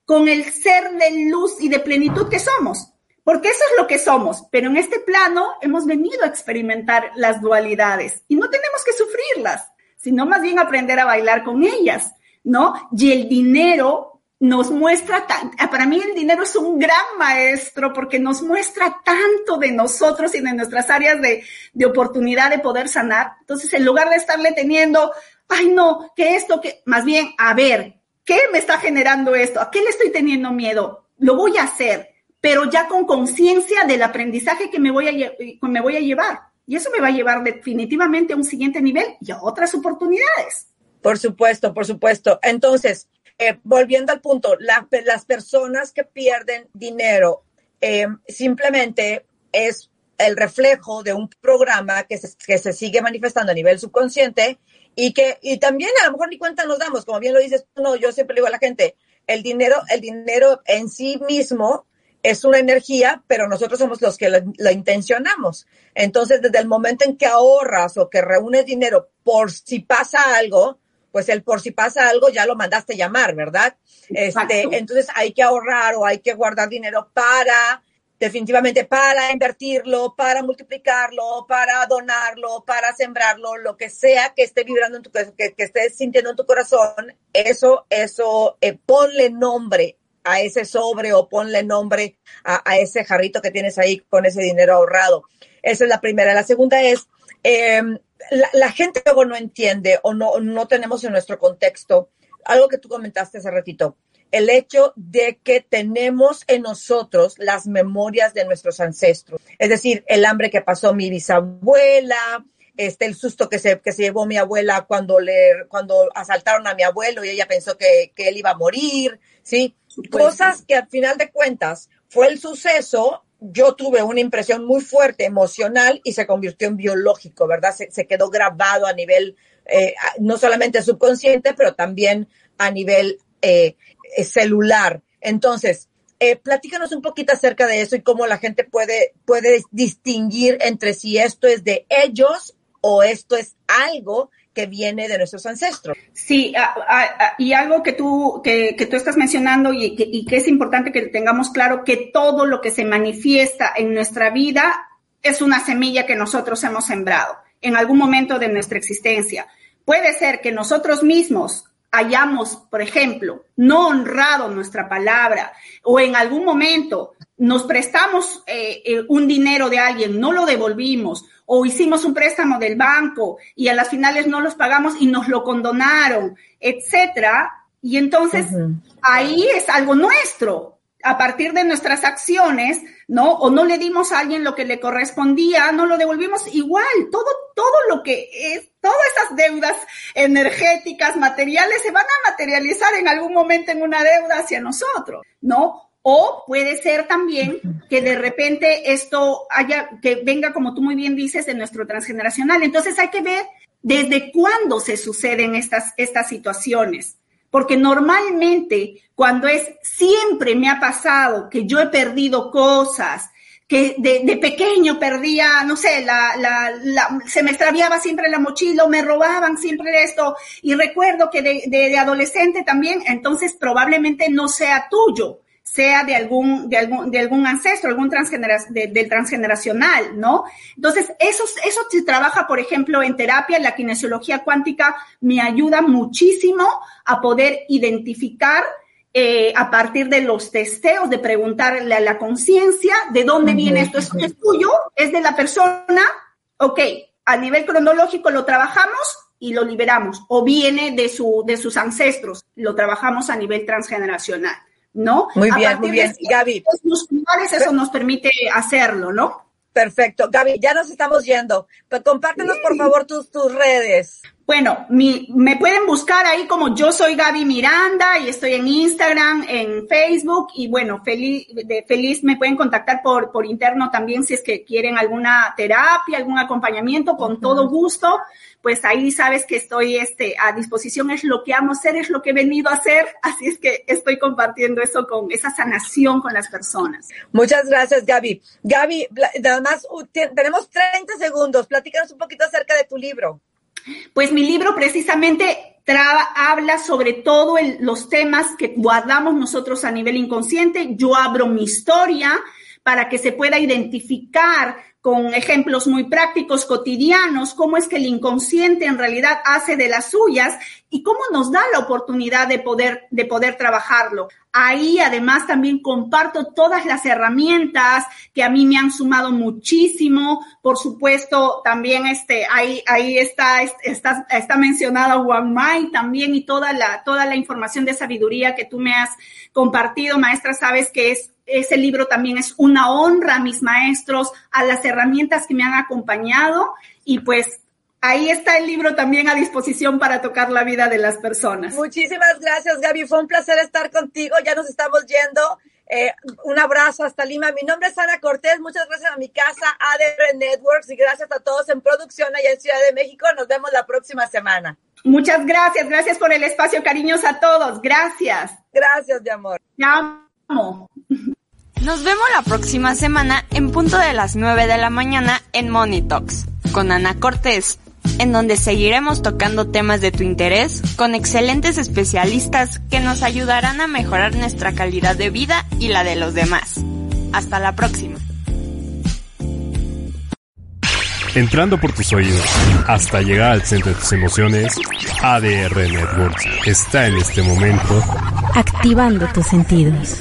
con el ser de luz y de plenitud que somos porque eso es lo que somos, pero en este plano hemos venido a experimentar las dualidades y no tenemos que sufrirlas, sino más bien aprender a bailar con ellas, ¿no? Y el dinero nos muestra, para mí el dinero es un gran maestro porque nos muestra tanto de nosotros y de nuestras áreas de, de oportunidad de poder sanar. Entonces, en lugar de estarle teniendo, ay no, que esto, que, más bien, a ver, ¿qué me está generando esto? ¿A qué le estoy teniendo miedo? Lo voy a hacer pero ya con conciencia del aprendizaje que me voy, a, me voy a llevar. Y eso me va a llevar definitivamente a un siguiente nivel y a otras oportunidades. Por supuesto, por supuesto. Entonces, eh, volviendo al punto, las personas que pierden dinero eh, simplemente es el reflejo de un programa que se, que se sigue manifestando a nivel subconsciente y que y también a lo mejor ni cuenta nos damos, como bien lo dices, no, yo siempre digo a la gente, el dinero, el dinero en sí mismo es una energía, pero nosotros somos los que la, intencionamos. Entonces, desde el momento en que ahorras o que reúnes dinero por si pasa algo, pues el por si pasa algo ya lo mandaste llamar, ¿verdad? Este, entonces hay que ahorrar o hay que guardar dinero para, definitivamente para invertirlo, para multiplicarlo, para donarlo, para sembrarlo, lo que sea que esté vibrando en tu que, estés sintiendo en tu corazón, eso, eso, eh, ponle nombre a ese sobre o ponle nombre a, ese jarrito que tienes ahí con ese dinero ahorrado. Esa es la primera. La segunda es, em, la, gente luego no entiende o no, no tenemos en nuestro contexto algo que tú comentaste hace ratito, el hecho de que tenemos en nosotros las memorias de nuestros ancestros, es decir, el hambre que pasó mi bisabuela, este, el susto que se, que se llevó mi abuela cuando le, cuando asaltaron a mi abuelo y ella pensó que, que él iba a morir, ¿sí? Cosas que al final de cuentas fue el suceso, yo tuve una impresión muy fuerte emocional y se convirtió en biológico, ¿verdad? Se, quedó grabado a nivel, eh, no solamente subconsciente, pero también a nivel eh, celular. Entonces, platícanos un poquito acerca de eso y cómo la gente puede, puede distinguir entre si esto es de ellos o esto es algo que viene de nuestros ancestros. Sí, y algo que tú, que, tú estás mencionando y que es importante que tengamos claro que todo lo que se manifiesta en nuestra vida es una semilla que nosotros hemos sembrado en algún momento de nuestra existencia. Puede ser que nosotros mismos hayamos, por ejemplo, no honrado nuestra palabra o en algún momento nos prestamos eh, eh, un dinero de alguien, no lo devolvimos o hicimos un préstamo del banco y a las finales no los pagamos y nos lo condonaron, etcétera. Y entonces ahí es algo nuestro. A partir de nuestras acciones, ¿no? O no le dimos a alguien lo que le correspondía, no lo devolvimos igual. Todo, todo lo que es, todas esas deudas energéticas, materiales, se van a materializar en algún momento en una deuda hacia nosotros, ¿no? O puede ser también que de repente esto haya, que venga, como tú muy bien dices, de nuestro transgeneracional. Entonces hay que ver desde cuándo se suceden estas, estas situaciones. Porque normalmente cuando es, siempre me ha pasado que yo he perdido cosas, que de, pequeño perdía, no sé, la, la, se me extraviaba siempre la mochila, me robaban siempre esto, y recuerdo que de, de adolescente también, entonces probablemente no sea tuyo sea de algún, de algún, de algún ancestro, algún transgenera, del transgeneracional, ¿no? Entonces, eso, eso se trabaja, por ejemplo, en terapia, la kinesiología cuántica me ayuda muchísimo a poder identificar eh, a partir de los testeos, de preguntarle a la conciencia de dónde viene esto. ¿Esto es tuyo? ¿Es de la persona? Ok, a nivel cronológico lo trabajamos y lo liberamos. O viene de, su, de sus ancestros, lo trabajamos a nivel transgeneracional. ¿no? Muy bien, muy bien. Gaby. eso nos permite hacerlo, ¿no? Perfecto. Gaby, ya nos estamos yendo. Pero compártenos, por favor, tus, tus redes. Bueno, mi, me pueden buscar ahí como yo soy Gaby Miranda y estoy en Instagram, en Facebook y bueno, feliz, de, feliz me pueden contactar por, por interno también si es que quieren alguna terapia, algún acompañamiento, con todo gusto. Pues ahí sabes que estoy este, a disposición, es lo que amo hacer, es lo que he venido a hacer, así es que estoy compartiendo eso con esa sanación con las personas. Muchas gracias, Gaby. Gaby, nada más tenemos 30 segundos, platícanos un poquito acerca de tu libro. Pues mi libro precisamente habla sobre todo los temas que guardamos nosotros a nivel inconsciente. Yo abro mi historia para que se pueda identificar con ejemplos muy prácticos, cotidianos, cómo es que el inconsciente en realidad hace de las suyas y cómo nos da la oportunidad de poder, de poder trabajarlo. Ahí además también comparto todas las herramientas que a mí me han sumado muchísimo. Por supuesto, también este, ahí, ahí está, está, está mencionada One también y toda la, toda la información de sabiduría que tú me has compartido, maestra, sabes que es ese libro también es una honra a mis maestros, a las herramientas que me han acompañado y pues ahí está el libro también a disposición para tocar la vida de las personas. Muchísimas gracias, Gaby. Fue un placer estar contigo. Ya nos estamos yendo. Eh, un abrazo hasta Lima. Mi nombre es Ana Cortés. Muchas gracias a mi casa, ADR Networks, y gracias a todos en producción allá en Ciudad de México. Nos vemos la próxima semana. Muchas gracias. Gracias por el espacio. Cariños a todos. Gracias. Gracias, mi amor. Te amo. Nos vemos la próxima semana en punto de las 9 de la mañana en Money Talks con Ana Cortés, en donde seguiremos tocando temas de tu interés con excelentes especialistas que nos ayudarán a mejorar nuestra calidad de vida y la de los demás. Hasta la próxima. Entrando por tus oídos hasta llegar al centro de tus emociones, ADR Networks está en este momento activando tus sentidos.